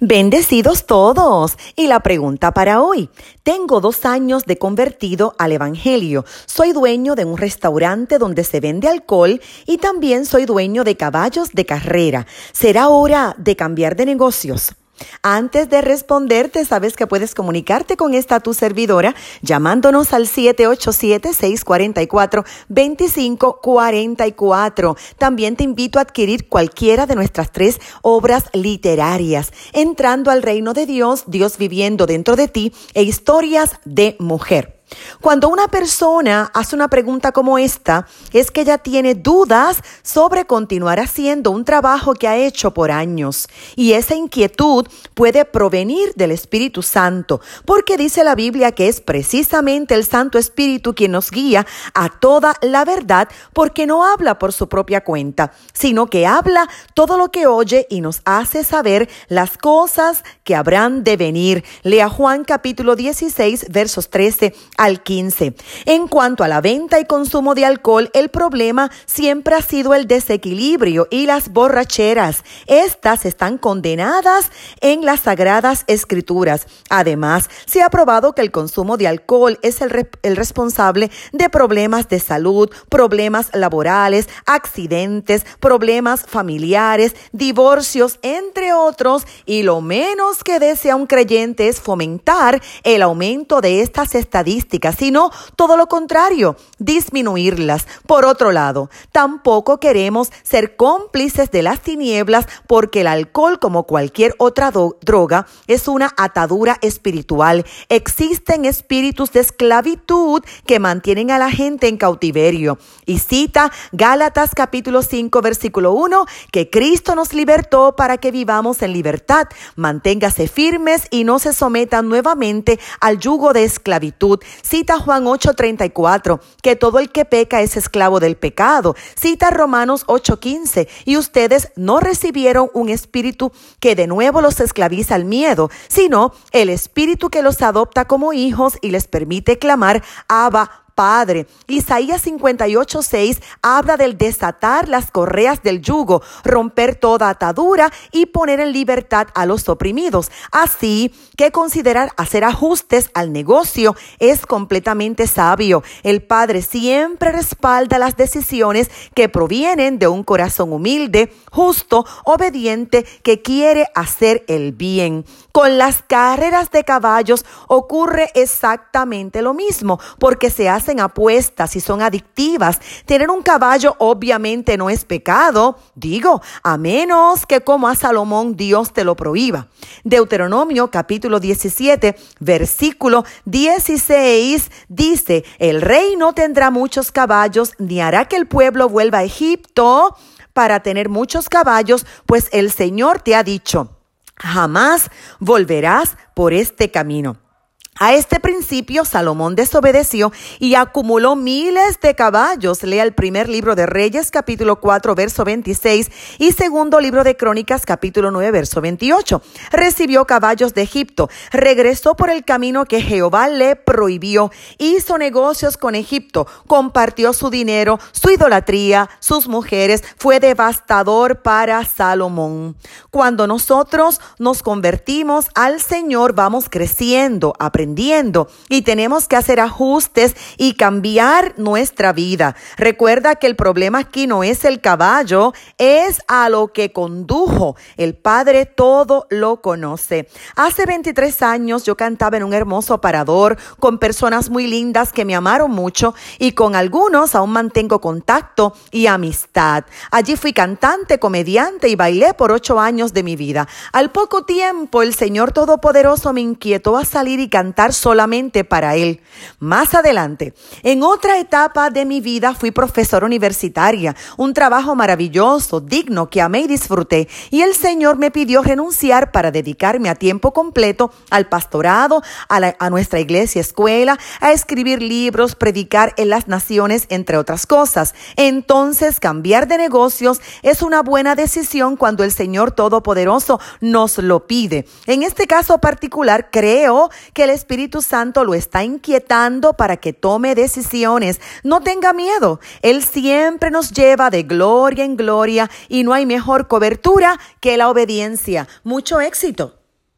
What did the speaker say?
Bendecidos todos. Y la pregunta para hoy. Tengo dos años de convertido al Evangelio. Soy dueño de un restaurante donde se vende alcohol y también soy dueño de caballos de carrera. ¿Será hora de cambiar de negocios? Antes de responderte, sabes que puedes comunicarte con esta tu servidora llamándonos al 787-644-2544. También te invito a adquirir cualquiera de nuestras tres obras literarias, entrando al reino de Dios, Dios viviendo dentro de ti e historias de mujer. Cuando una persona hace una pregunta como esta, es que ella tiene dudas sobre continuar haciendo un trabajo que ha hecho por años. Y esa inquietud puede provenir del Espíritu Santo, porque dice la Biblia que es precisamente el Santo Espíritu quien nos guía a toda la verdad, porque no habla por su propia cuenta, sino que habla todo lo que oye y nos hace saber las cosas que habrán de venir. Lea Juan capítulo 16, versos 13 al 15. En cuanto a la venta y consumo de alcohol, el problema siempre ha sido el desequilibrio y las borracheras. Estas están condenadas en las sagradas escrituras. Además, se ha probado que el consumo de alcohol es el, responsable de problemas de salud, problemas laborales, accidentes, problemas familiares, divorcios, entre otros, y lo menos que desea un creyente es fomentar el aumento de estas estadísticas sino todo lo contrario, disminuirlas. Por otro lado, tampoco queremos ser cómplices de las tinieblas porque el alcohol, como cualquier otra droga, es una atadura espiritual. Existen espíritus de esclavitud que mantienen a la gente en cautiverio. Y cita Gálatas capítulo 5 versículo 1 que Cristo nos libertó para que vivamos en libertad. Manténgase firmes y no se sometan nuevamente al yugo de esclavitud. Cita Juan 8:34, que todo el que peca es esclavo del pecado. Cita Romanos 8:15, y ustedes no recibieron un espíritu que de nuevo los esclaviza al miedo, sino el espíritu que los adopta como hijos y les permite clamar, Abba, Padre. Isaías 58, 6 habla del desatar las correas del yugo, romper toda atadura y poner en libertad a los oprimidos. Así que considerar hacer ajustes al negocio es completamente sabio. El Padre siempre respalda las decisiones que provienen de un corazón humilde, justo, obediente, que quiere hacer el bien. Con las carreras de caballos ocurre exactamente lo mismo, porque se hace hacen apuestas y son adictivas. Tener un caballo obviamente no es pecado, digo, a menos que como a Salomón Dios te lo prohíba. Deuteronomio capítulo 17, versículo 16 dice, el rey no tendrá muchos caballos ni hará que el pueblo vuelva a Egipto para tener muchos caballos, pues el Señor te ha dicho, jamás volverás por este camino. A este principio Salomón desobedeció y acumuló miles de caballos. Lea el primer libro de Reyes capítulo 4 verso 26 y segundo libro de Crónicas capítulo 9 verso 28. Recibió caballos de Egipto, regresó por el camino que Jehová le prohibió, hizo negocios con Egipto, compartió su dinero, su idolatría, sus mujeres, fue devastador para Salomón. Cuando nosotros nos convertimos al Señor vamos creciendo, aprendiendo y tenemos que hacer ajustes y cambiar nuestra vida. Recuerda que el problema aquí no es el caballo, es a lo que condujo. El Padre todo lo conoce. Hace 23 años yo cantaba en un hermoso parador con personas muy lindas que me amaron mucho y con algunos aún mantengo contacto y amistad. Allí fui cantante, comediante y bailé por ocho años de mi vida. Al poco tiempo el Señor Todopoderoso me inquietó a salir y cantar solamente para Él. Más adelante, en otra etapa de mi vida fui profesora universitaria, un trabajo maravilloso, digno, que amé y disfruté, y el Señor me pidió renunciar para dedicarme a tiempo completo al pastorado, a, a nuestra iglesia escuela, a escribir libros, predicar en las naciones, entre otras cosas. Entonces, cambiar de negocios es una buena decisión cuando el Señor Todopoderoso nos lo pide. En este caso particular, creo que el Espíritu Santo lo está inquietando para que tome decisiones. No tenga miedo. Él siempre nos lleva de gloria en gloria y no hay mejor cobertura que la obediencia. Mucho éxito.